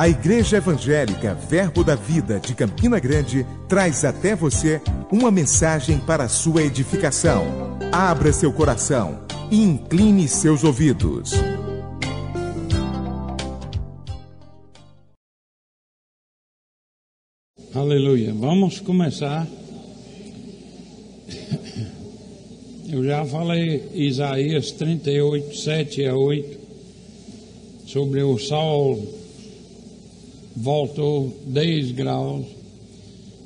A Igreja Evangélica Verbo da Vida de Campina Grande traz até você uma mensagem para a sua edificação. Abra seu coração e incline seus ouvidos. Aleluia. Vamos começar. Eu já falei Isaías 38, 7 a 8, sobre o sol voltou 10 graus.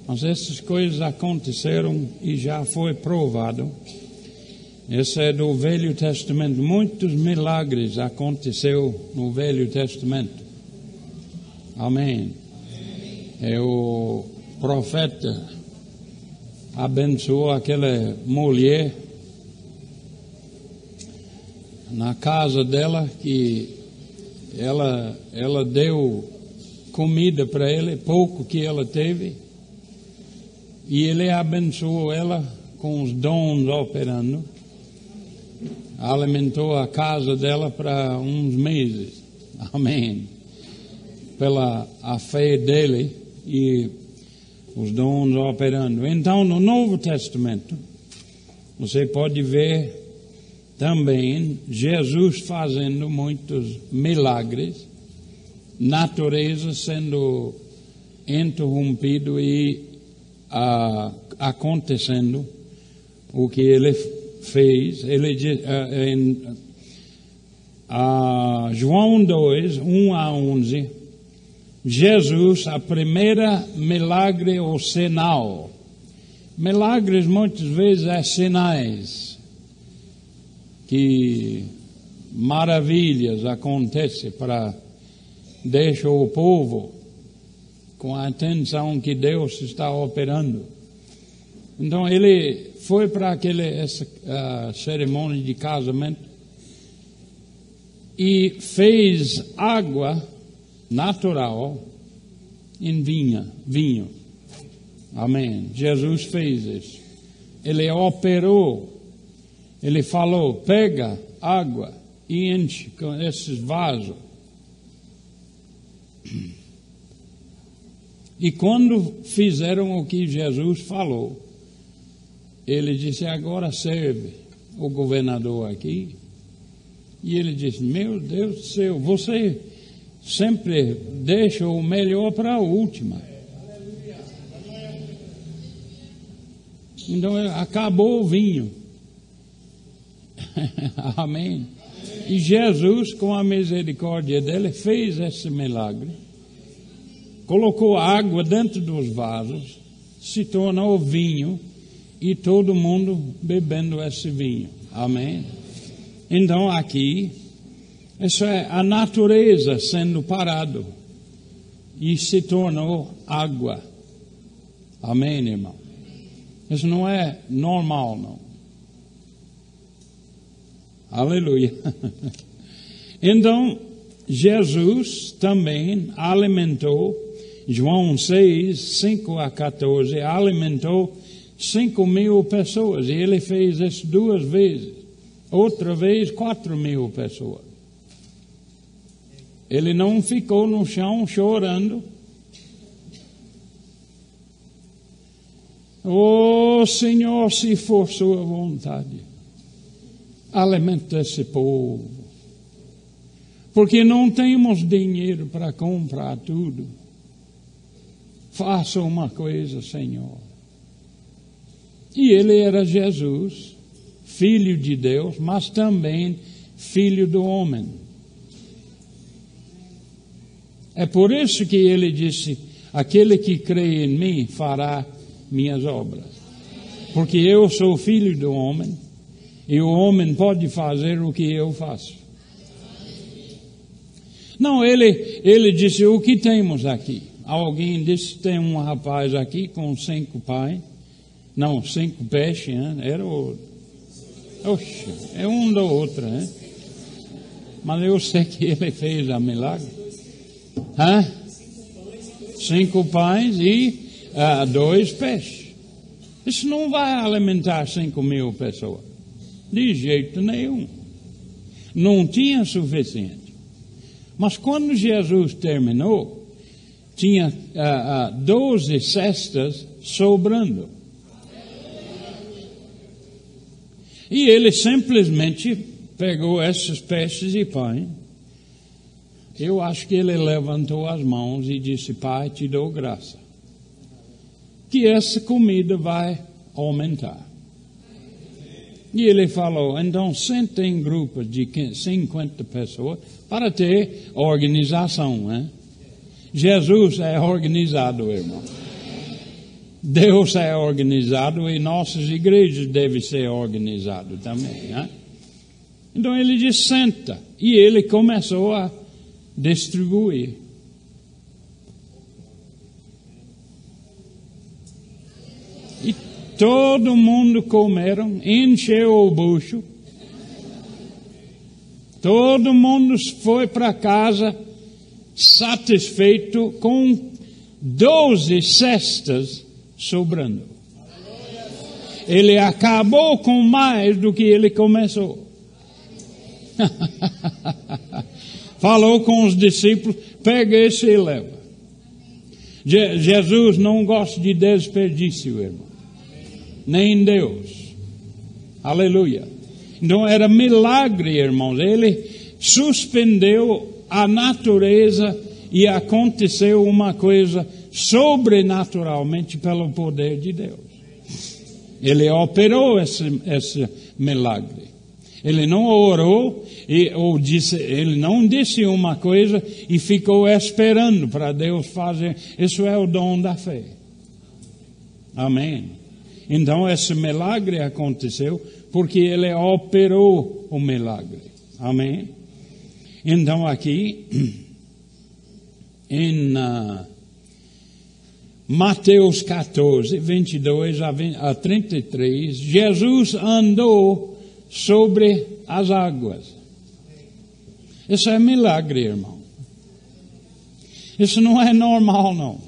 Mas essas coisas aconteceram e já foi provado. Esse é do Velho Testamento. Muitos milagres aconteceu no Velho Testamento. Amém. É o profeta abençoou aquela mulher na casa dela que ela ela deu comida para ele, pouco que ela teve, e ele abençoou ela com os dons operando, alimentou a casa dela para uns meses. Amém. Pela a fé dele e os dons operando. Então, no Novo Testamento, você pode ver também Jesus fazendo muitos milagres natureza sendo interrompido e acontecendo o que ele fez. Ele uh, em João 2, 1 a 11, Jesus, a primeira milagre ou sinal. Milagres muitas vezes é sinais que maravilhas acontecem para deixa o povo com a atenção que Deus está operando. Então ele foi para aquela essa, uh, cerimônia de casamento e fez água natural em vinha, vinho. Amém. Jesus fez isso. Ele operou. Ele falou: pega água e enche com esses vasos e quando fizeram o que Jesus falou, ele disse: Agora serve o governador aqui. E ele disse: Meu Deus do céu, você sempre deixa o melhor para a última. Então acabou o vinho. Amém. E Jesus, com a misericórdia dele, fez esse milagre. Colocou água dentro dos vasos, se tornou vinho e todo mundo bebendo esse vinho. Amém? Então aqui, isso é a natureza sendo parado e se tornou água. Amém, irmão? Isso não é normal, não. Aleluia. Então, Jesus também alimentou, João 6, 5 a 14, alimentou 5 mil pessoas. E ele fez isso duas vezes. Outra vez, 4 mil pessoas. Ele não ficou no chão chorando. Oh Senhor, se for sua vontade alimenta esse povo. Porque não temos dinheiro para comprar tudo. Faça uma coisa, Senhor. E ele era Jesus, filho de Deus, mas também filho do homem. É por isso que ele disse: Aquele que crê em mim fará minhas obras. Porque eu sou filho do homem e o homem pode fazer o que eu faço. Não, ele, ele disse: O que temos aqui? Alguém disse: Tem um rapaz aqui com cinco pães. Não, cinco peixes, né? Era o. Oxe, é um da outra, né? Mas eu sei que ele fez a milagre. Hã? Cinco pães e uh, dois peixes. Isso não vai alimentar cinco mil pessoas. De jeito nenhum. Não tinha suficiente. Mas quando Jesus terminou, tinha ah, ah, 12 cestas sobrando. E ele simplesmente pegou esses peixes e pães. Eu acho que ele levantou as mãos e disse: Pai, te dou graça. Que essa comida vai aumentar. E ele falou: então senta em grupos de 50 pessoas para ter organização. Né? Jesus é organizado, irmão. Deus é organizado e nossas igrejas devem ser organizadas também. Né? Então ele disse: senta. E ele começou a distribuir. E todo mundo comeram, encheu o bucho. Todo mundo foi para casa satisfeito com doze cestas sobrando. Ele acabou com mais do que ele começou. Falou com os discípulos: pega esse e leva. Je Jesus não gosta de desperdício, irmão. Nem Deus. Aleluia. Então era milagre, irmãos. Ele suspendeu a natureza e aconteceu uma coisa sobrenaturalmente pelo poder de Deus. Ele operou esse, esse milagre. Ele não orou e, ou disse, ele não disse uma coisa e ficou esperando para Deus fazer. Isso é o dom da fé. Amém. Então esse milagre aconteceu porque ele operou o milagre. Amém. Então aqui em uh, Mateus 14, 22 a, 20, a 33, Jesus andou sobre as águas. Isso é milagre, irmão. Isso não é normal, não.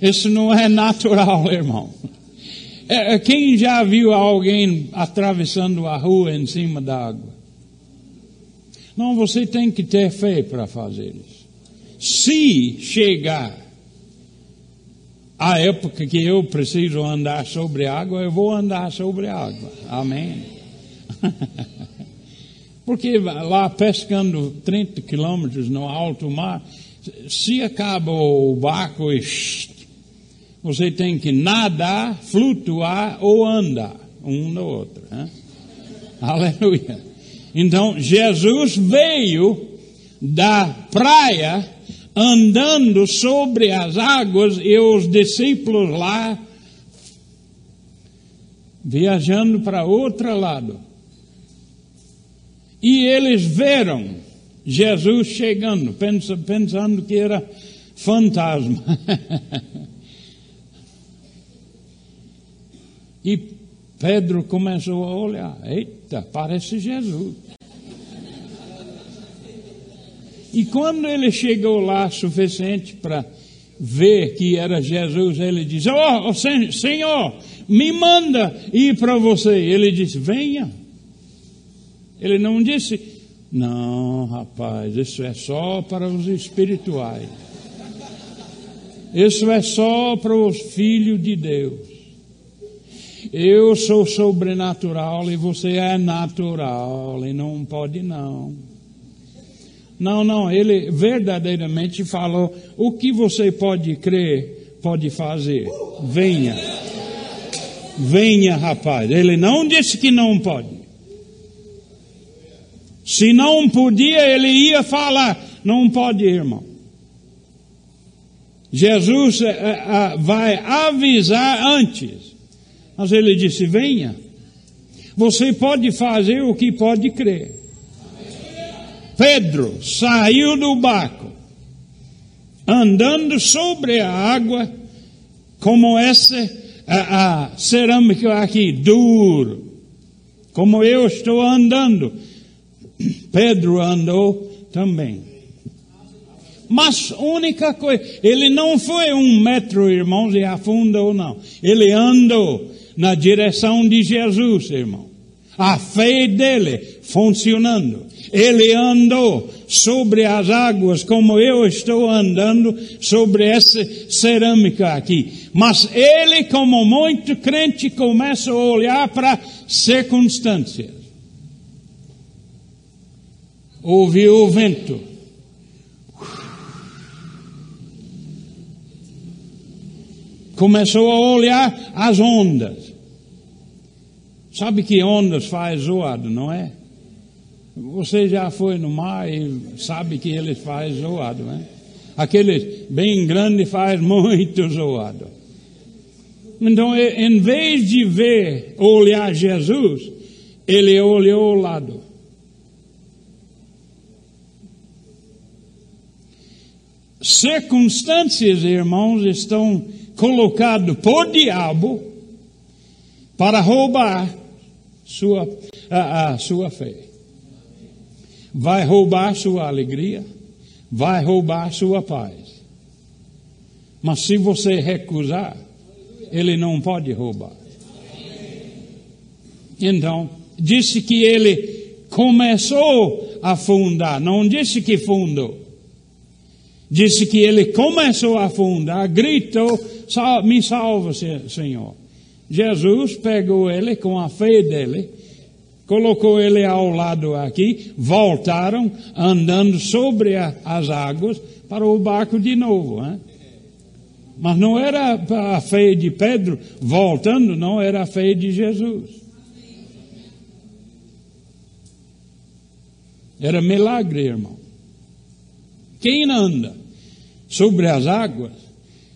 Isso não é natural, irmão. É, quem já viu alguém atravessando a rua em cima da água? Não, você tem que ter fé para fazer isso. Se chegar a época que eu preciso andar sobre água, eu vou andar sobre água. Amém. Porque lá pescando 30 quilômetros no alto mar, se acaba o barco você tem que nadar, flutuar ou andar, um no outro. Né? Aleluia. Então, Jesus veio da praia andando sobre as águas e os discípulos lá viajando para outro lado. E eles viram Jesus chegando, pensando que era fantasma. e Pedro começou a olhar: eita, parece Jesus. E quando ele chegou lá suficiente para ver que era Jesus, ele disse: Oh, Senhor, me manda ir para você. Ele disse: Venha. Ele não disse: Não, rapaz, isso é só para os espirituais. Isso é só para os filhos de Deus. Eu sou sobrenatural e você é natural e não pode não. Não, não, ele verdadeiramente falou: o que você pode crer, pode fazer. Venha. Venha, rapaz. Ele não disse que não pode. Se não podia, ele ia falar: não pode, irmão. Jesus é, é, vai avisar antes. Mas ele disse: venha. Você pode fazer o que pode crer. Pedro saiu do barco, andando sobre a água, como essa a, a cerâmica aqui, duro, como eu estou andando. Pedro andou também. Mas única coisa, ele não foi um metro, irmãos, e afundou, não. Ele andou na direção de Jesus, irmão. A fé dele funcionando. Ele andou sobre as águas como eu estou andando sobre essa cerâmica aqui. Mas ele, como muito crente, começa a olhar para circunstâncias. Ouviu o vento. Começou a olhar as ondas. Sabe que ondas faz zoado, não é? Você já foi no mar e sabe que eles faz zoado, né? Aquele bem grande faz muito zoado. Então, em vez de ver, olhar Jesus, ele olhou o lado. Circunstâncias, irmãos, estão colocadas por diabo para roubar sua, a, a sua fé vai roubar sua alegria, vai roubar sua paz. Mas se você recusar, ele não pode roubar. Então, disse que ele começou a fundar, não disse que fundou. Disse que ele começou a fundar, gritou: Me salva, Senhor. Jesus pegou ele com a fé dele colocou ele ao lado aqui, voltaram andando sobre a, as águas para o barco de novo. Hein? Mas não era a fé de Pedro voltando, não era a fé de Jesus. Era milagre, irmão. Quem anda sobre as águas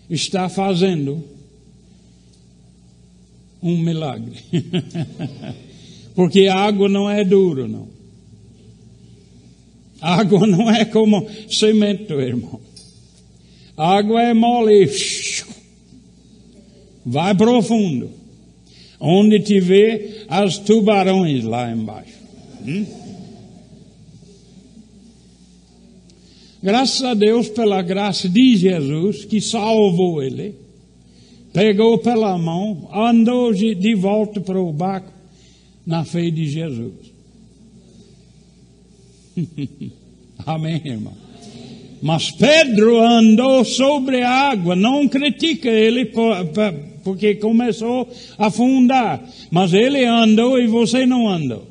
está fazendo um milagre. Porque a água não é dura, não. A água não é como cimento, irmão. A água é mole. Vai profundo. Onde tiver as tubarões lá embaixo. Hum? Graças a Deus pela graça de Jesus que salvou ele. Pegou pela mão, andou de volta para o barco na fé de Jesus. Amém, irmão? Mas Pedro andou sobre a água, não critica ele porque começou a afundar, mas ele andou e você não andou.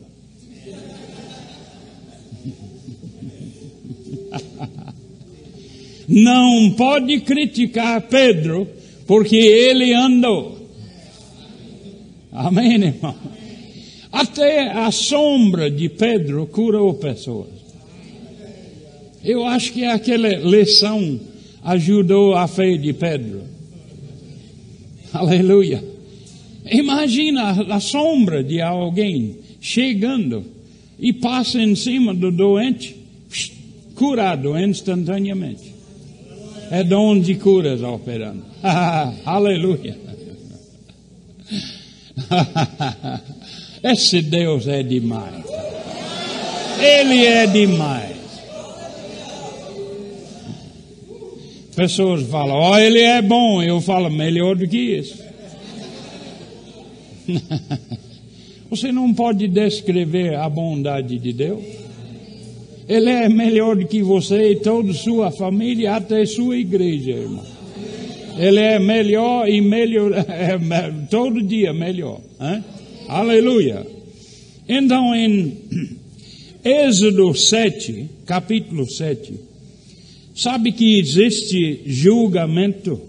Não pode criticar Pedro porque ele andou. Amém, irmão? Até a sombra de Pedro curou pessoas. Eu acho que aquela lição ajudou a fé de Pedro. Aleluia. Imagina a sombra de alguém chegando e passa em cima do doente, curado instantaneamente. É dom de curas operando. Aleluia. Esse Deus é demais. Ele é demais. Pessoas falam, ó, oh, ele é bom. Eu falo, melhor do que isso. Você não pode descrever a bondade de Deus. Ele é melhor do que você e toda sua família, até sua igreja, irmão. Ele é melhor e melhor, é, todo dia melhor. Hein? Aleluia. Então, em Êxodo 7, capítulo 7, sabe que existe julgamento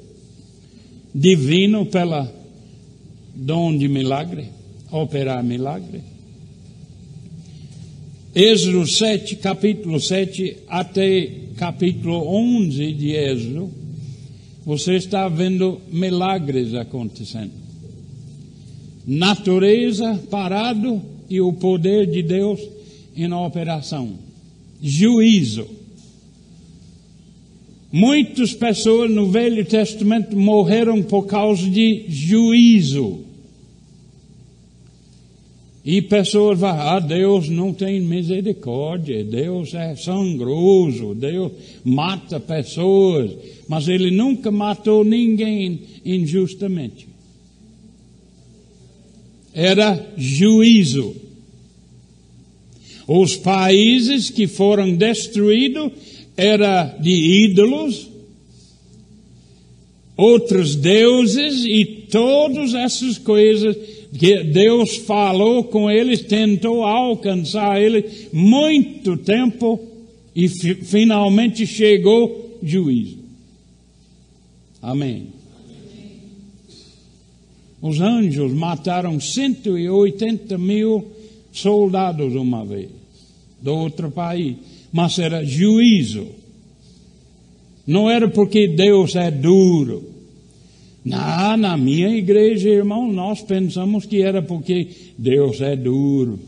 divino pela dom de milagre, operar milagre? Êxodo 7, capítulo 7 até capítulo 11 de Êxodo, você está vendo milagres acontecendo natureza parado e o poder de Deus em operação. Juízo. Muitas pessoas no Velho Testamento morreram por causa de juízo. E pessoas vão, ah, Deus não tem misericórdia, Deus é sangroso, Deus mata pessoas, mas Ele nunca matou ninguém injustamente era juízo. Os países que foram destruídos eram de ídolos, outros deuses e todas essas coisas que Deus falou com eles, tentou alcançar eles muito tempo e finalmente chegou juízo. Amém. Os anjos mataram 180 mil soldados uma vez, do outro país, mas era juízo. Não era porque Deus é duro. Na, na minha igreja, irmão, nós pensamos que era porque Deus é duro.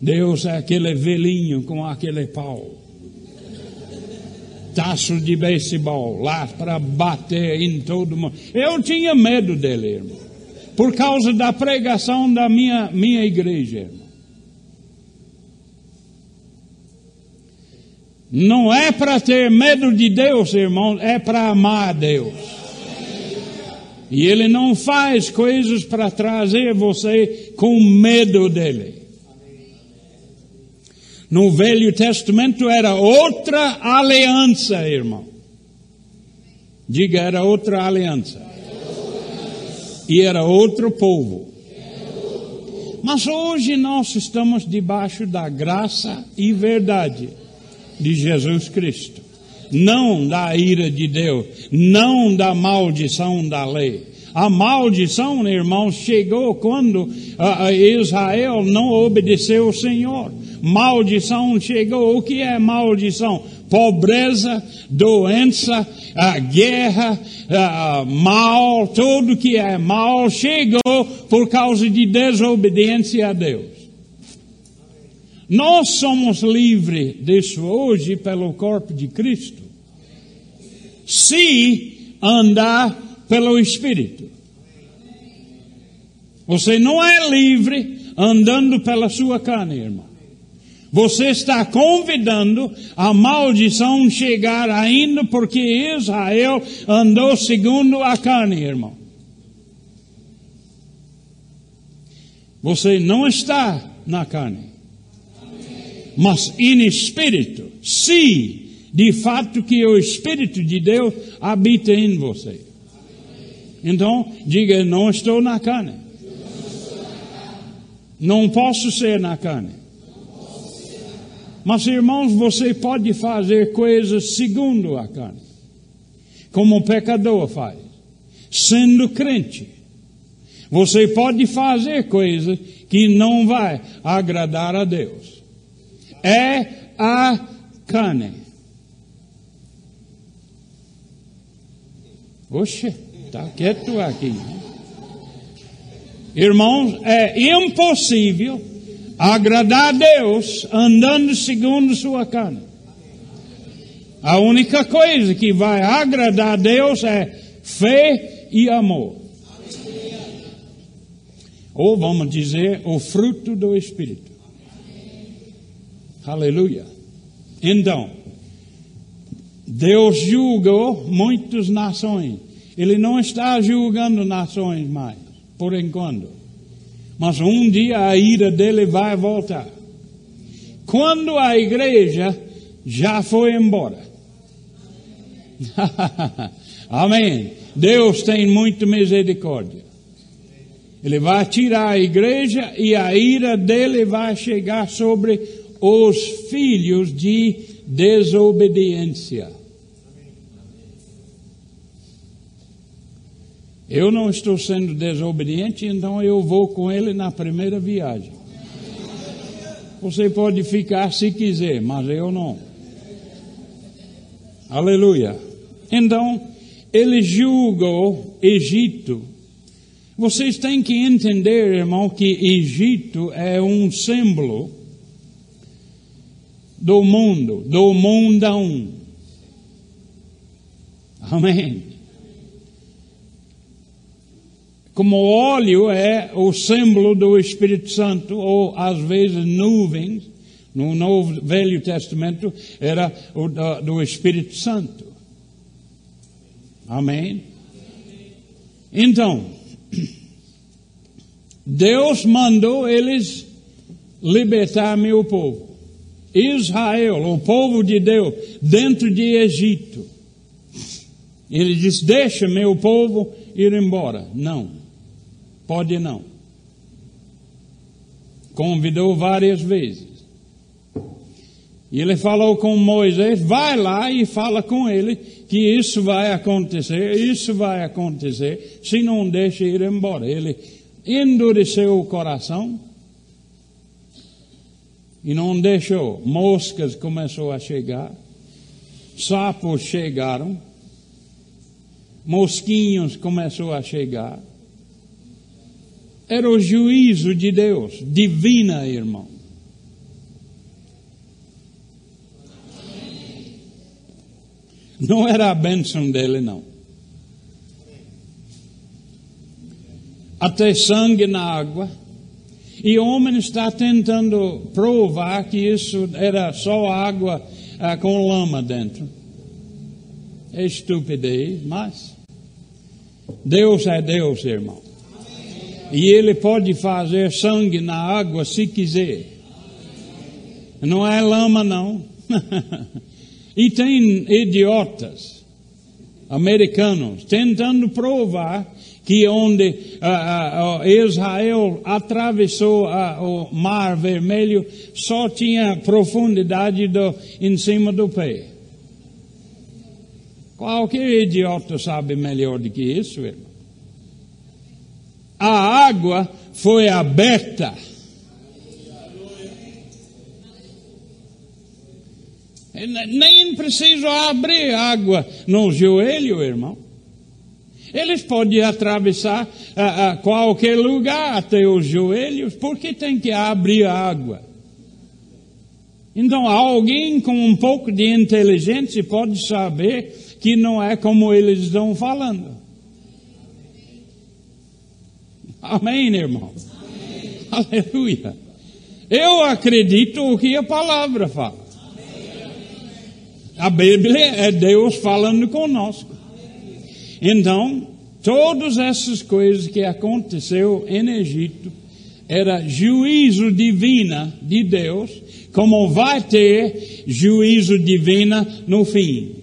Deus é aquele velhinho com aquele pau. Taço de beisebol lá para bater em todo mundo. Eu tinha medo dele, irmão. Por causa da pregação da minha, minha igreja, irmão. Não é para ter medo de Deus, irmão, é para amar a Deus. E Ele não faz coisas para trazer você com medo dele. No Velho Testamento era outra aliança, irmão. Diga, era outra aliança. E era outro povo. Mas hoje nós estamos debaixo da graça e verdade de Jesus Cristo. Não da ira de Deus, não da maldição da lei. A maldição, irmãos, chegou quando uh, Israel não obedeceu o Senhor. Maldição chegou. O que é maldição? Pobreza, doença, uh, guerra, mal, tudo que é mal chegou por causa de desobediência a Deus. Nós somos livres disso hoje pelo corpo de Cristo. Se andar pelo Espírito. Você não é livre andando pela sua carne, irmão. Você está convidando a maldição chegar ainda porque Israel andou segundo a carne, irmão. Você não está na carne mas em espírito, se de fato que o Espírito de Deus habita em você. Então, diga, não estou na carne. Não posso ser na carne. Mas, irmãos, você pode fazer coisas segundo a carne, como o pecador faz, sendo crente. Você pode fazer coisas que não vai agradar a Deus é a carne. Oxe, está quieto aqui. Irmãos, é impossível agradar a Deus andando segundo sua carne. A única coisa que vai agradar a Deus é fé e amor. Ou vamos dizer, o fruto do Espírito. Aleluia. Então, Deus julgou muitas nações. Ele não está julgando nações mais, por enquanto. Mas um dia a ira dele vai voltar. Quando a igreja já foi embora. Amém. Deus tem muita misericórdia. Ele vai tirar a igreja e a ira dele vai chegar sobre os filhos de desobediência. Eu não estou sendo desobediente, então eu vou com ele na primeira viagem. Você pode ficar se quiser, mas eu não. Aleluia. Então, ele julgou Egito. Vocês têm que entender, irmão, que Egito é um símbolo do mundo, do mundão. Amém. Como óleo é o símbolo do Espírito Santo, ou às vezes nuvens, no Novo Velho Testamento era o do Espírito Santo. Amém? Então, Deus mandou eles libertar meu povo. Israel, o povo de Deus, dentro de Egito. Ele diz: Deixa meu povo ir embora. Não, pode não. Convidou várias vezes. E ele falou com Moisés: vai lá e fala com ele que isso vai acontecer, isso vai acontecer, se não deixa ir embora. Ele endureceu o coração e não deixou. Moscas começou a chegar, sapos chegaram, mosquinhos começou a chegar. Era o juízo de Deus, divina, irmão. Não era a bênção dele, não. Até sangue na água. E o homem está tentando provar que isso era só água ah, com lama dentro. É estupidez, mas Deus é Deus, irmão. E Ele pode fazer sangue na água se quiser. Não é lama, não. e tem idiotas americanos tentando provar que onde uh, uh, Israel atravessou uh, o Mar Vermelho só tinha profundidade do, em cima do pé. Qualquer idiota sabe melhor do que isso, irmão. A água foi aberta. Nem preciso abrir água no joelho, irmão. Eles podem atravessar a, a qualquer lugar até os joelhos, porque tem que abrir a água. Então, alguém com um pouco de inteligência pode saber que não é como eles estão falando. Amém, irmão? Amém. Aleluia. Eu acredito o que a palavra fala. A Bíblia é Deus falando conosco. Então, todas essas coisas que aconteceu em Egito era juízo divino de Deus, como vai ter juízo divino no fim.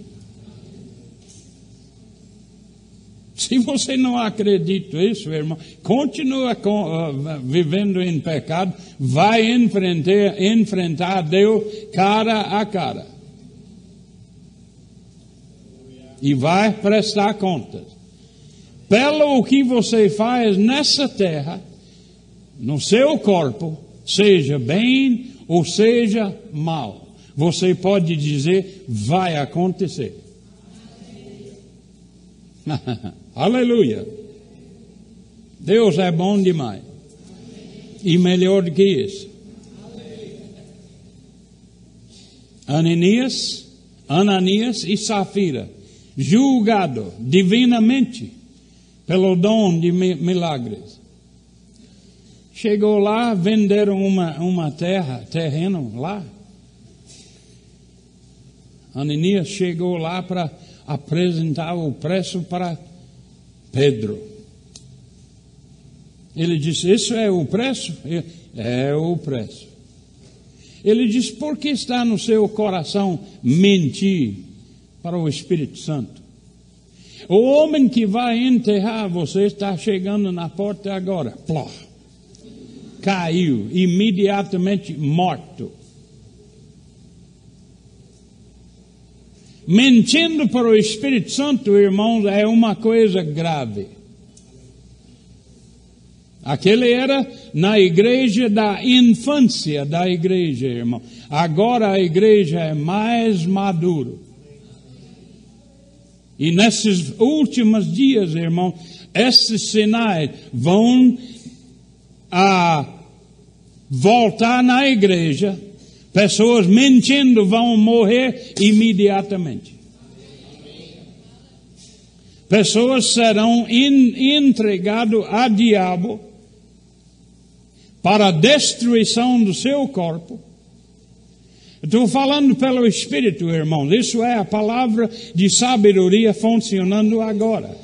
Se você não acredita nisso, irmão, continua com, uh, vivendo em pecado, vai enfrentar, enfrentar Deus cara a cara e vai prestar contas. Pelo que você faz nessa terra, no seu corpo, seja bem ou seja mal, você pode dizer, vai acontecer. Aleluia. Deus é bom demais. E melhor do que isso. Ananias, Ananias e Safira julgado divinamente pelo dom de milagres. Chegou lá, venderam uma, uma terra, terreno lá. Ananias chegou lá para apresentar o preço para Pedro. Ele disse: Isso é o preço? É o preço. Ele disse: Por que está no seu coração mentir? Para o Espírito Santo. O homem que vai enterrar você está chegando na porta agora. Plá. Caiu, imediatamente morto. Mentindo para o Espírito Santo, irmãos, é uma coisa grave. Aquele era na igreja da infância da igreja, irmão. Agora a igreja é mais madura. E nesses últimos dias, irmão, esses sinais vão a voltar na igreja. Pessoas mentindo vão morrer imediatamente. Pessoas serão entregadas a diabo para a destruição do seu corpo Estou falando pelo Espírito, irmãos. Isso é a palavra de sabedoria funcionando agora.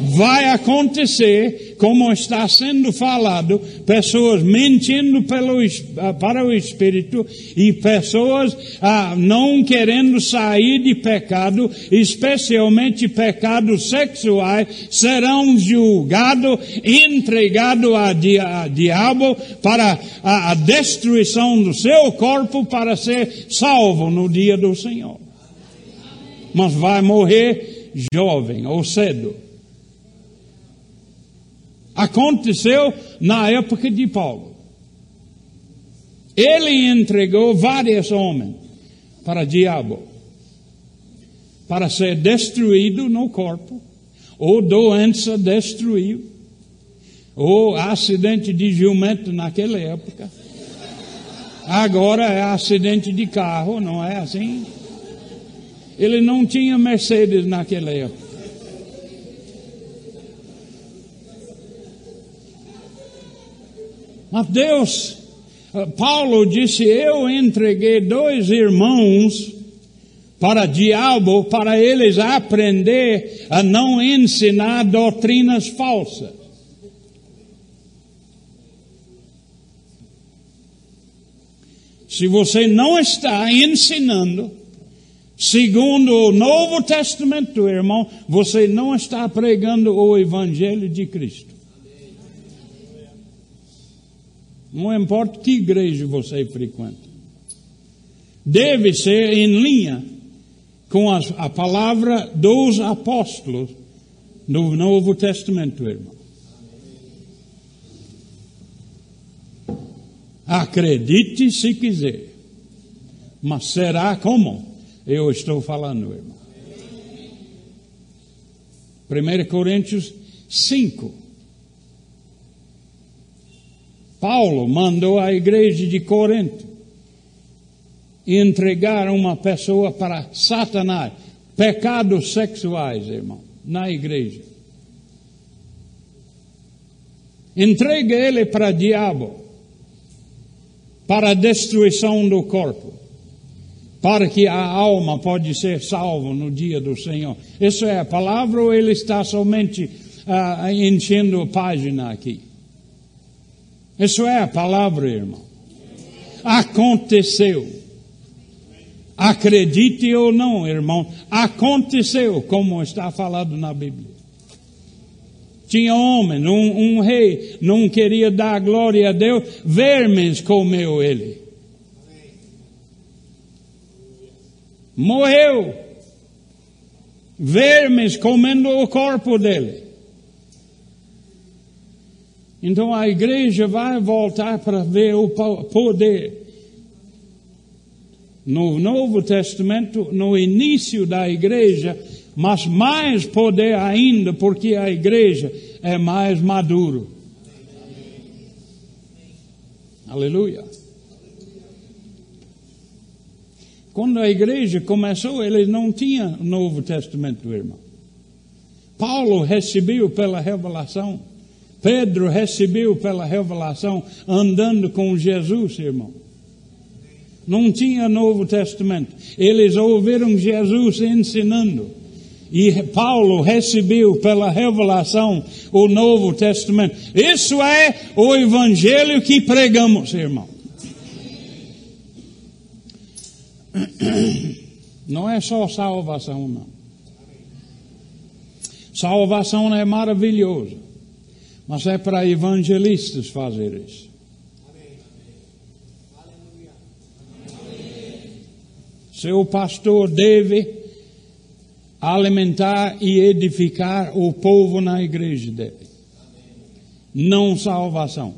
Vai acontecer, como está sendo falado, pessoas mentindo pelo, ah, para o Espírito e pessoas ah, não querendo sair de pecado, especialmente pecados sexuais, serão julgados, entregados a, a, diabo para a, a destruição do seu corpo para ser salvo no dia do Senhor. Mas vai morrer jovem ou cedo. Aconteceu na época de Paulo. Ele entregou vários homens para o diabo, para ser destruído no corpo, ou doença destruiu, ou acidente de jumento naquela época. Agora é acidente de carro, não é assim? Ele não tinha Mercedes naquela época. Mas Deus, eh, Paulo disse: Eu entreguei dois irmãos para diabo, para eles aprender a não ensinar doutrinas falsas. Se você não está ensinando, segundo o Novo Testamento, irmão, você não está pregando o Evangelho de Cristo. Não importa que igreja você frequenta. Deve ser em linha com a, palavra dos apóstolos no Novo Testamento, irmão. Acredite se quiser, mas será como eu estou falando, irmão. 1 Coríntios 5. Paulo mandou a igreja de Corinto entregar uma pessoa para Satanás, pecados sexuais, irmão, na igreja. Entrega ele para o diabo, para a destruição do corpo, para que a alma pode ser salva no dia do Senhor. Isso é a palavra ou ele está somente uh, enchendo a página aqui? Isso é a palavra, irmão. Aconteceu. Acredite ou não, irmão, aconteceu como está falado na Bíblia. Tinha homem, um, um rei, não queria dar glória a Deus, vermes comeu ele. Morreu. Vermes comendo o corpo dele. Então a igreja vai voltar para ver o poder. No Novo Testamento, no início da igreja, mas mais poder ainda, porque a igreja é mais maduro. Aleluia. Quando a igreja começou, eles não tinham Novo Testamento, irmão. Paulo recebeu pela revelação Pedro recebeu pela revelação andando com Jesus, irmão. Não tinha Novo Testamento. Eles ouviram Jesus ensinando. E Paulo recebeu pela revelação o Novo Testamento. Isso é o Evangelho que pregamos, irmão. Não é só salvação, não. Salvação é maravilhosa. Mas é para evangelistas fazer isso. Seu pastor deve alimentar e edificar o povo na igreja dele. Não salvação.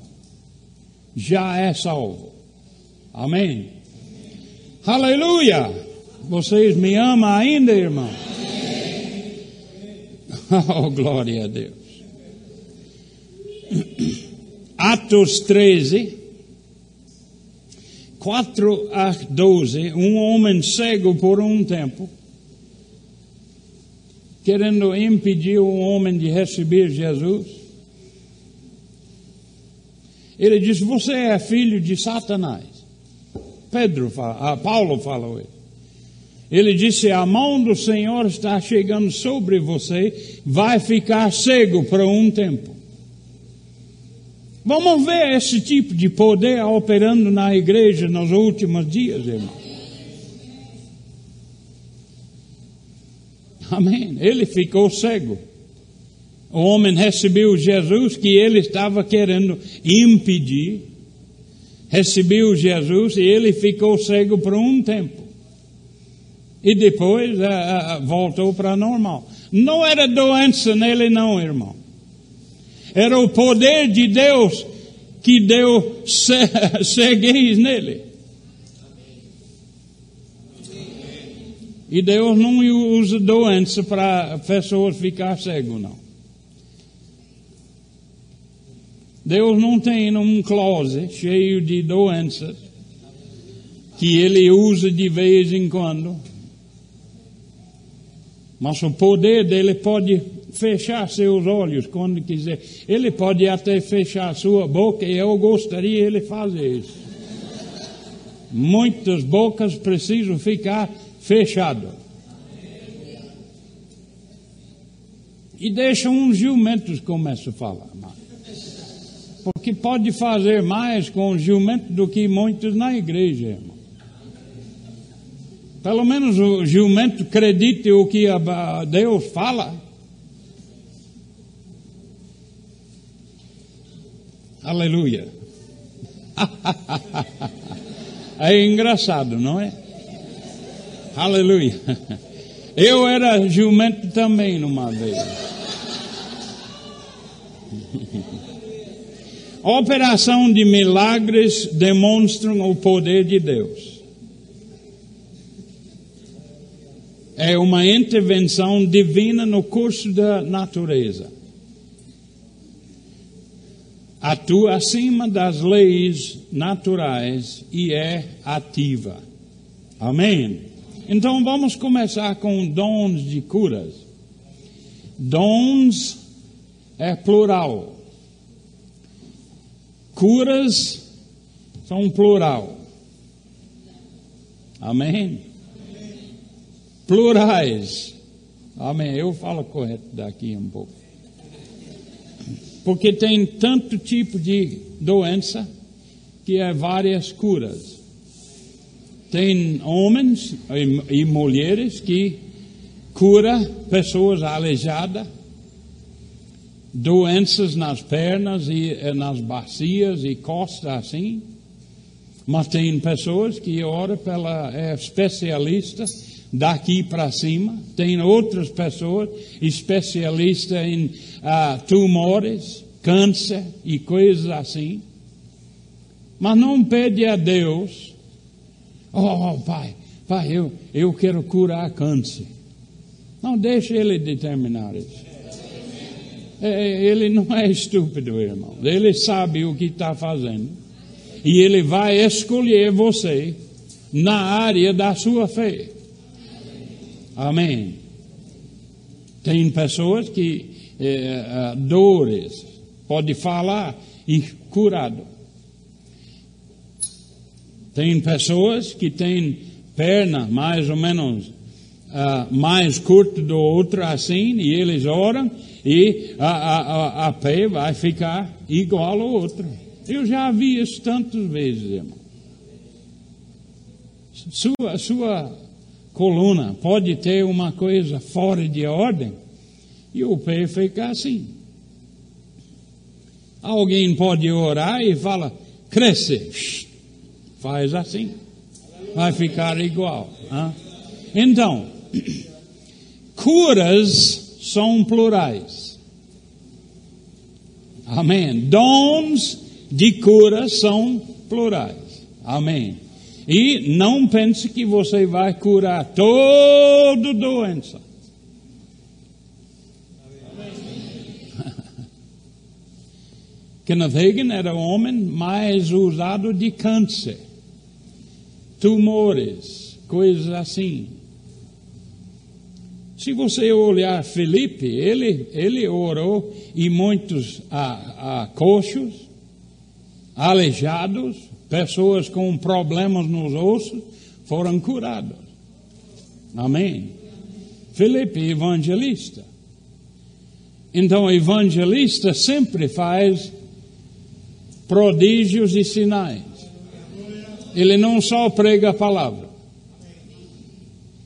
Já é salvo. Amém. Aleluia! Vocês me amam ainda, irmão? Oh, glória a Deus. Atos 13, 4 a 12, um homem cego por um tempo, querendo impedir um homem de receber Jesus. Ele diz: Você é filho de Satanás. Pedro fala, ah, Paulo falou isso. Ele disse: A mão do Senhor está chegando sobre você, vai ficar cego por um tempo. Vamos ver esse tipo de poder operando na igreja nos últimos dias, irmão. Amém. Ele ficou cego. O homem recebeu Jesus que ele estava querendo impedir. Recebeu Jesus e ele ficou cego por um tempo. E depois uh, uh, voltou para normal. Não era doença nele, não, irmão. Era o poder de Deus que deu ceguez nele. E Deus não usa doença para pessoas ficar cego, não. Deus não tem um closet cheio de doenças que Ele usa de vez em quando. Mas o poder dele pode fechar seus olhos quando quiser. Ele pode até fechar sua boca e eu gostaria ele fazer isso. Muitas bocas precisam ficar fechado. E deixa uns jumentos começa a falar. Porque pode fazer mais com o jumento do que muitos na igreja, irmão. Pelo menos o jumento acredite o que Deus fala. Aleluia. É engraçado, não é? Aleluia. Eu era jumento também numa vez. Operação de milagres demonstram o poder de Deus. É uma intervenção divina no curso da natureza. Atua acima das leis naturais e é ativa. Amém. Então vamos começar com dons de curas. Dons é plural. Curas são plural. Amém? Plurais. Amém. Eu falo correto daqui um pouco. Porque tem tanto tipo de doença que é várias curas. Tem homens e, mulheres que cura pessoas aleijadas, doenças nas pernas e eh, nas bacias e costas assim. Mas tem pessoas que oram pela é especialista daqui para cima. Tem outras pessoas especialistas em ah, tumores, câncer e coisas assim. Mas não pede a Deus Oh, pai, pai, eu, eu quero curar câncer. Não, deixe ele determinar isso. É, é, ele não é estúpido, irmão. Ele sabe o que está fazendo. E ele vai escolher você na área da sua fé. Amém. Tem pessoas que é, dores pode falar e curado. Tem pessoas que têm perna mais ou menos uh, mais curta do outro assim, e eles oram e a, a, a pé vai ficar igual ao outro. Eu já vi isso tantas vezes, irmão. Sua, sua coluna pode ter uma coisa fora de ordem e o pé fica assim. Alguém pode orar e fala, cresce. Faz assim. Vai ficar igual. Hein? Então, curas são plurais. Amém. Dons de cura são plurais. Amém. E não pense que você vai curar toda doença. Kenneth Hagin era o homem mais usado de câncer tumores, coisas assim. Se você olhar Felipe, ele, ele orou e muitos a, a coxos, aleijados, pessoas com problemas nos ossos foram curados. Amém? Felipe, evangelista. Então, evangelista sempre faz prodígios e sinais. Ele não só prega a palavra.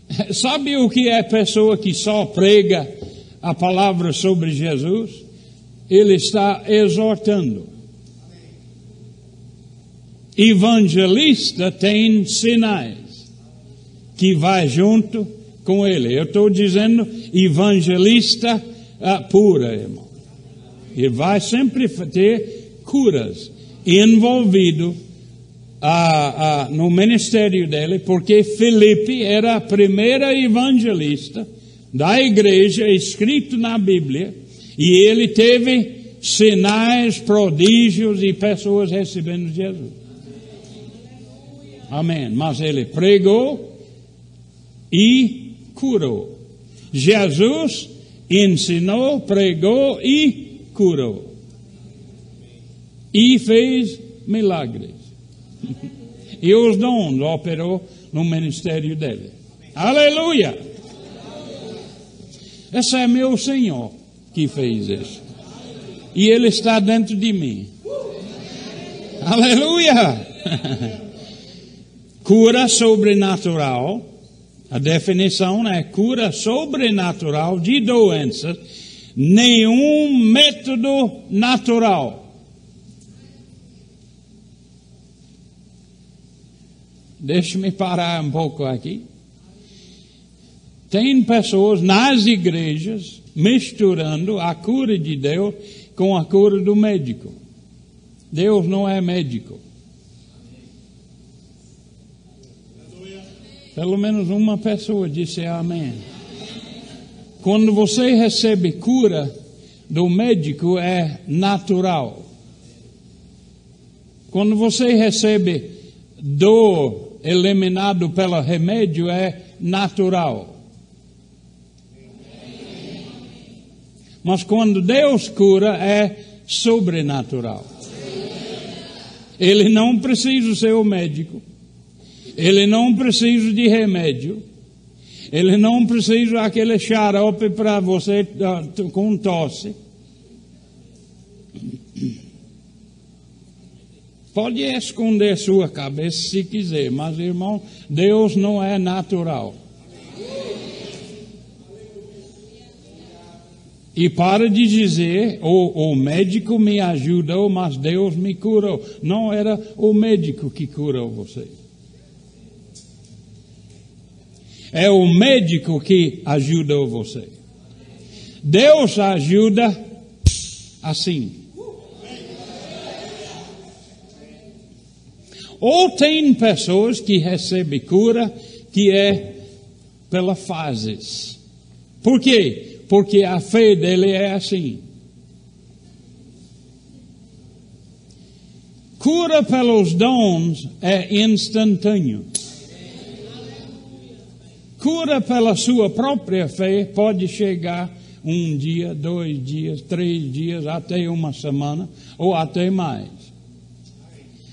Sabe o que é pessoa que só prega a palavra sobre Jesus? Ele está exortando. Evangelista tem sinais que vai junto com ele. Eu estou dizendo evangelista uh, pura, irmão. Ele vai sempre ter curas envolvido uh, uh, no ministério dele, porque Felipe era a primeira evangelista da igreja escrito na Bíblia, e ele teve sinais, prodígios e pessoas recebendo Jesus. Amém. Mas ele pregou e curou. Jesus ensinou, pregou e curou. E fez milagres. e os dons operou no ministério dele. Aleluia! Esse é meu Senhor que fez isso. E Ele está dentro de mim. Aleluia! Cura sobrenatural a definição é cura sobrenatural de doenças, nenhum método natural. Deixe-me parar um pouco aqui. Tem pessoas nas igrejas misturando a cura de Deus com a cura do médico. Deus não é médico. Pelo menos uma pessoa disse amém. Quando você recebe cura do médico é natural. Quando você recebe dor eliminado pelo remédio é natural. Mas quando Deus cura é sobrenatural. Ele não precisa ser o médico. Ele não precisa de remédio. Ele não precisa daquele xarope para você uh, com tosse. Pode esconder sua cabeça se quiser, mas irmão, Deus não é natural. E para de dizer, o, o médico me ajudou, mas Deus me curou. Não era o médico que curou você. É o médico que ajuda você. Deus ajuda assim. Ou tem pessoas que recebem cura que é pela fases. Por quê? Porque a fé dele é assim. Cura pelos dons é instantâneo cura pela sua própria fé pode chegar um dia, dois dias, três dias, até uma semana ou até mais.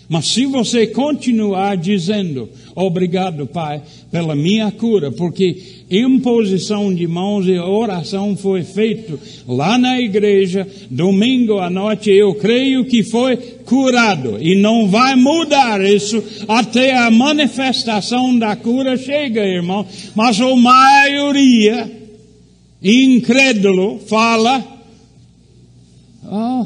Mas se você continuar dizendo, obrigado, Pai, pela minha cura, porque imposição de mãos e oração foi feito lá na igreja, domingo à noite, eu creio que foi curado. E não vai mudar isso até a manifestação da cura chega, irmão. Mas a maioria, incrédulo, fala, oh,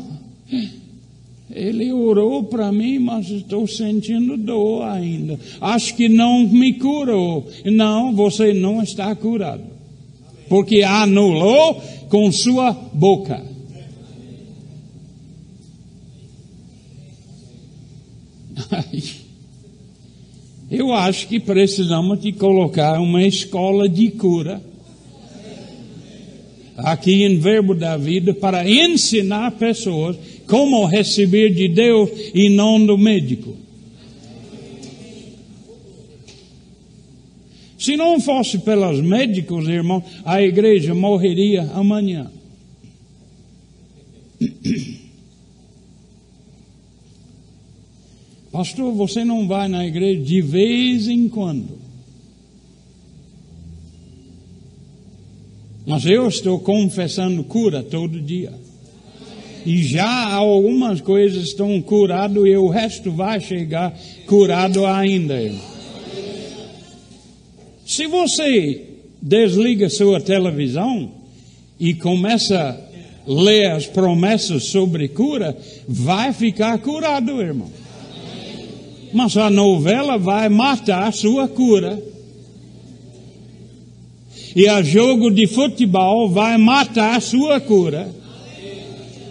ele orou para mim, mas estou sentindo dor ainda. Acho que não me curou. Não, você não está curado. Porque anulou com sua boca. Eu acho que precisamos de colocar uma escola de cura aqui em Verbo da Vida para ensinar pessoas como receber de Deus e não do médico. Se não fosse pelos médicos, irmão, a igreja morreria amanhã. Pastor, você não vai na igreja de vez em quando. Mas eu estou confessando cura todo dia. E já algumas coisas estão curadas e o resto vai chegar curado ainda. Se você desliga sua televisão e começa a ler as promessas sobre cura, vai ficar curado, irmão. Mas a novela vai matar sua cura. E a jogo de futebol vai matar sua cura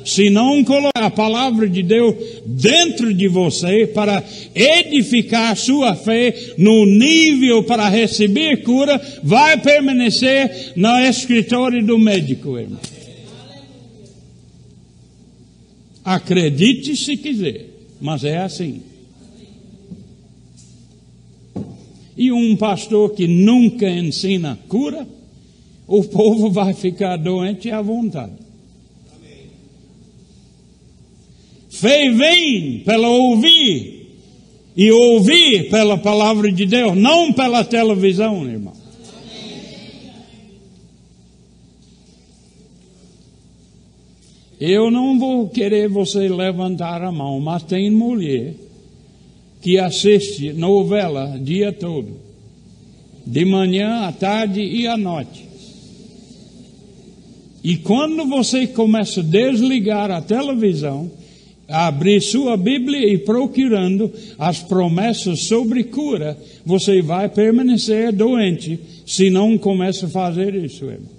se não colocar a palavra de Deus dentro de você para edificar a sua fé no nível para receber cura, vai permanecer no escritório do médico, irmão. Acredite se quiser, mas é assim. E um pastor que nunca ensina cura, o povo vai ficar doente à vontade. Fé vem pela ouvir e ouvir pela palavra de Deus, não pela televisão, irmão. Eu não vou querer você levantar a mão, mas tem mulher que assiste novela dia todo, de manhã, à tarde e à noite. E quando você começa a desligar a televisão, abrir sua Bíblia e procurando as promessas sobre cura, você vai permanecer doente se não começa a fazer isso. Irmão.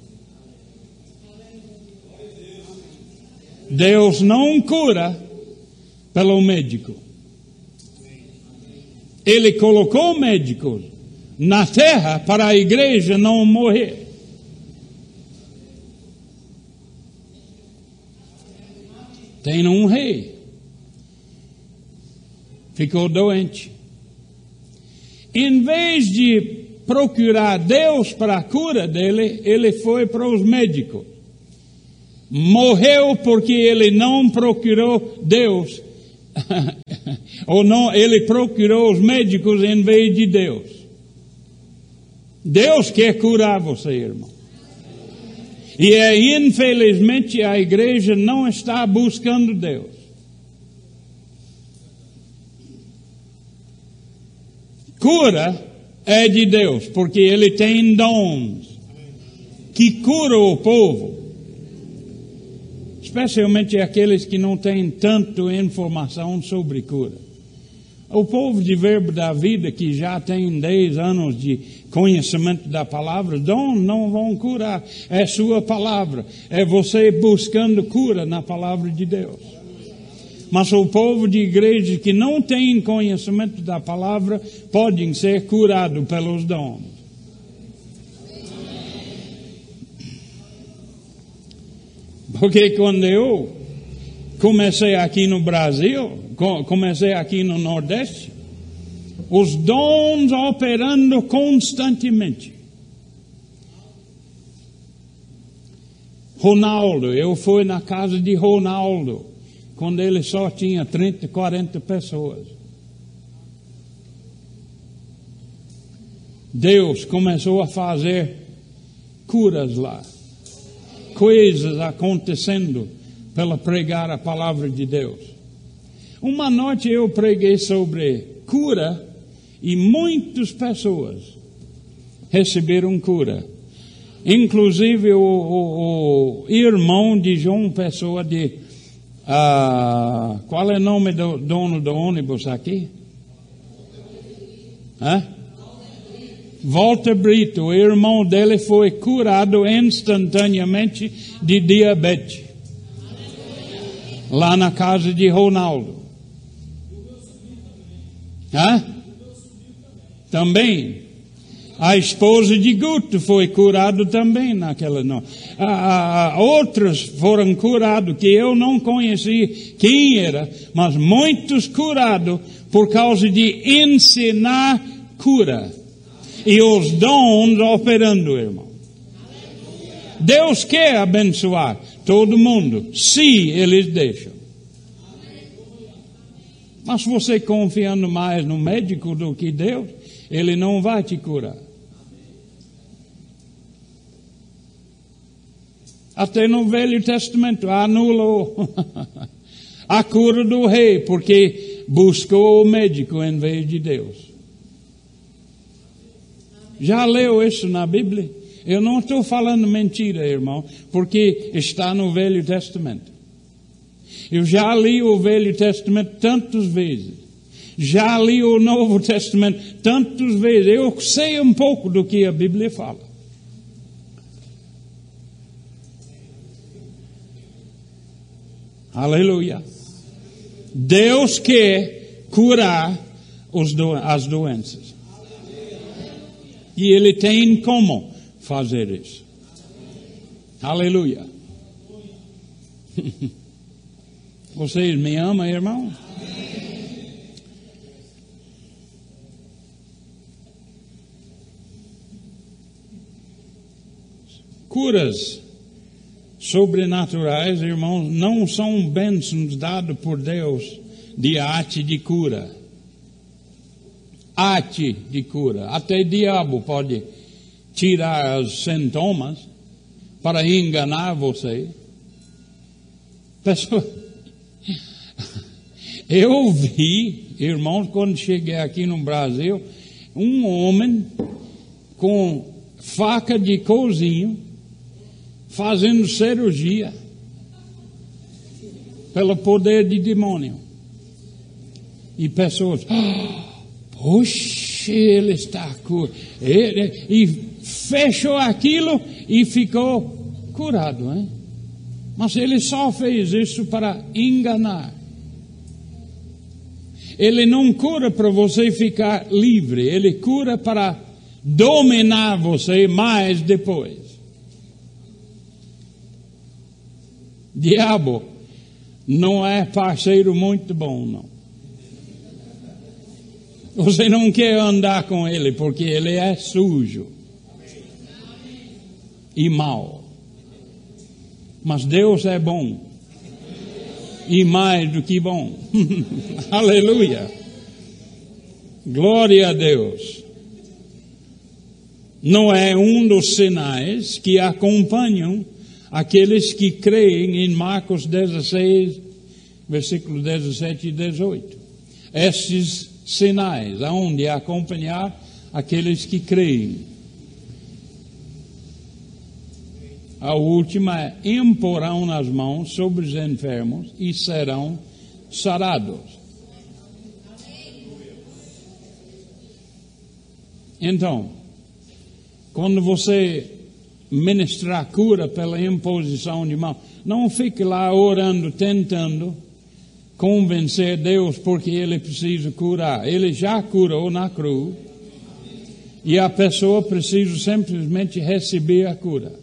Deus não cura pelo médico. Ele colocou médicos na terra para a igreja não morrer. Tem um rei ficou doente. Em vez de procurar Deus para a cura dele, ele foi para os médicos. Morreu porque ele não procurou Deus. Ou não, ele procurou os médicos em vez de Deus. Deus quer curar você, irmão. E é, infelizmente a igreja não está buscando Deus. Cura é de Deus, porque Ele tem dons que curam o povo. Especialmente aqueles que não têm tanto informação sobre cura. O povo de Verbo da Vida, que já tem 10 anos de conhecimento da palavra, dons não vão curar. É sua palavra. É você buscando cura na palavra de Deus. Mas o povo de igreja que não tem conhecimento da palavra podem ser curados pelos dons. Porque quando eu comecei aqui no Brasil, comecei aqui no Nordeste, os dons operando constantemente. Ronaldo, eu fui na casa de Ronaldo quando ele só tinha 30, 40 pessoas. Deus começou a fazer curas lá, coisas acontecendo pela pregar a palavra de Deus. Uma noite eu preguei sobre cura e muitas pessoas receberam cura. Inclusive o, o, o irmão de João Pessoa de ah, qual é o nome do dono do ônibus aqui? Hã? Walter Brito, o irmão dele foi curado instantaneamente de diabetes. Lá na casa de Ronaldo. Hã? Também. A esposa de Guto foi curada também naquela noite. Ah, outros foram curados que eu não conheci quem era, mas muitos curados por causa de ensinar cura. E os dons operando, irmão. Deus quer abençoar todo mundo, se eles deixam. Mas você confiando mais no médico do que Deus, ele não vai te curar. Até no Velho Testamento anulou a cura do rei, porque buscou o médico em vez de Deus. Já leu isso na Bíblia? Eu não estou falando mentira, irmão, porque está no Velho Testamento. Eu já li o Velho Testamento tantas vezes. Já li o Novo Testamento tantas vezes. Eu sei um pouco do que a Bíblia fala. Aleluia. Deus quer curar do, as doenças. E Ele tem como fazer isso. Aleluia. Vocês me amam, irmão? Curas sobrenaturais, irmãos, não são bênçãos dados por Deus de arte de cura. Arte de cura. Até diabo pode tirar os sintomas para enganar você. Pessoa, eu vi, irmãos, quando cheguei aqui no Brasil, um homem com faca de cozinho fazendo cirurgia pelo poder de demônio. E pessoas, oh, poxa, ele está curado. E fechou aquilo e ficou curado. Hein? Mas ele só fez isso para enganar. Ele não cura para você ficar livre, ele cura para dominar você mais depois. Diabo não é parceiro muito bom, não. Você não quer andar com ele porque ele é sujo e mau. Mas Deus é bom. E mais do que bom. Aleluia. Glória a Deus. Não é um dos sinais que acompanham aqueles que creem em Marcos 16, versículos 17 e 18. Estes sinais, aonde acompanhar aqueles que creem. A última é: imporão nas mãos sobre os enfermos e serão sarados. Então, quando você ministrar cura pela imposição de mão. Não fique lá orando, tentando convencer Deus porque Ele precisa curar. Ele já curou na cruz. E a pessoa precisa simplesmente receber a cura.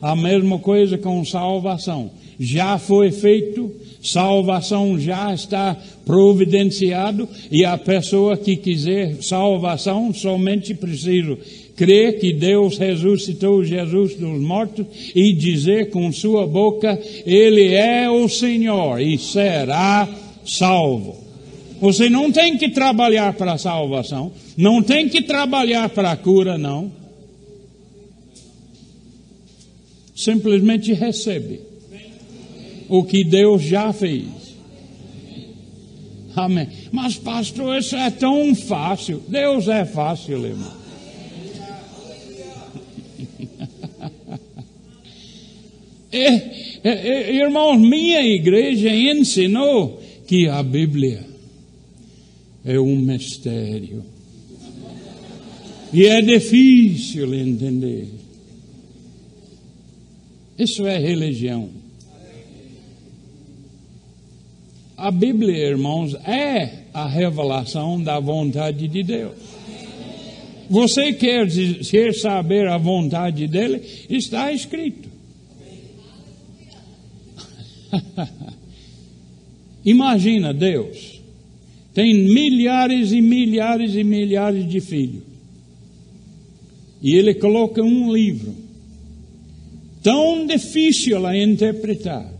A mesma coisa com salvação. Já foi feito, salvação já está providenciado e a pessoa que quiser salvação somente precisa crer que Deus ressuscitou Jesus dos mortos e dizer com sua boca, Ele é o Senhor e será salvo. Você não tem que trabalhar para a salvação, não tem que trabalhar para a cura, não. Simplesmente recebe o que Deus já fez. Amém. Mas, pastor, isso é tão fácil. Deus é fácil, irmão. É, é, é, irmãos, minha igreja ensinou que a Bíblia é um mistério. E é difícil entender. Isso é religião. A Bíblia, irmãos, é a revelação da vontade de Deus. Você quer, quer saber a vontade dele? Está escrito. Imagina Deus tem milhares e milhares e milhares de filhos. E ele coloca um livro tão difícil a interpretar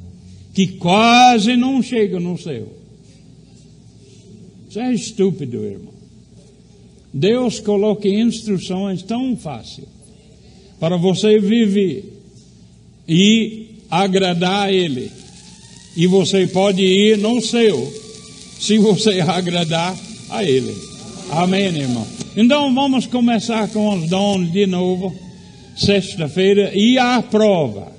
que quase não chega no céu. Isso é estúpido, irmão. Deus coloca instruções tão fáceis para você viver e agradar a Ele. E você pode ir no céu se você agradar a Ele. Amém, irmão? Então vamos começar com os dons de novo, sexta-feira, e a prova.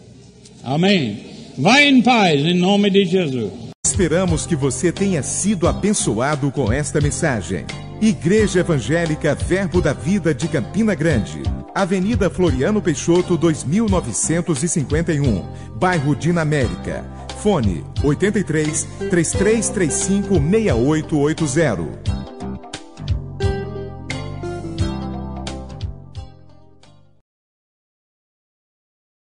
Amém. Vai em paz, em nome de Jesus. Esperamos que você tenha sido abençoado com esta mensagem. Igreja Evangélica Verbo da Vida de Campina Grande. Avenida Floriano Peixoto, 2951, bairro Dinamérica. Fone 83 3335 6880.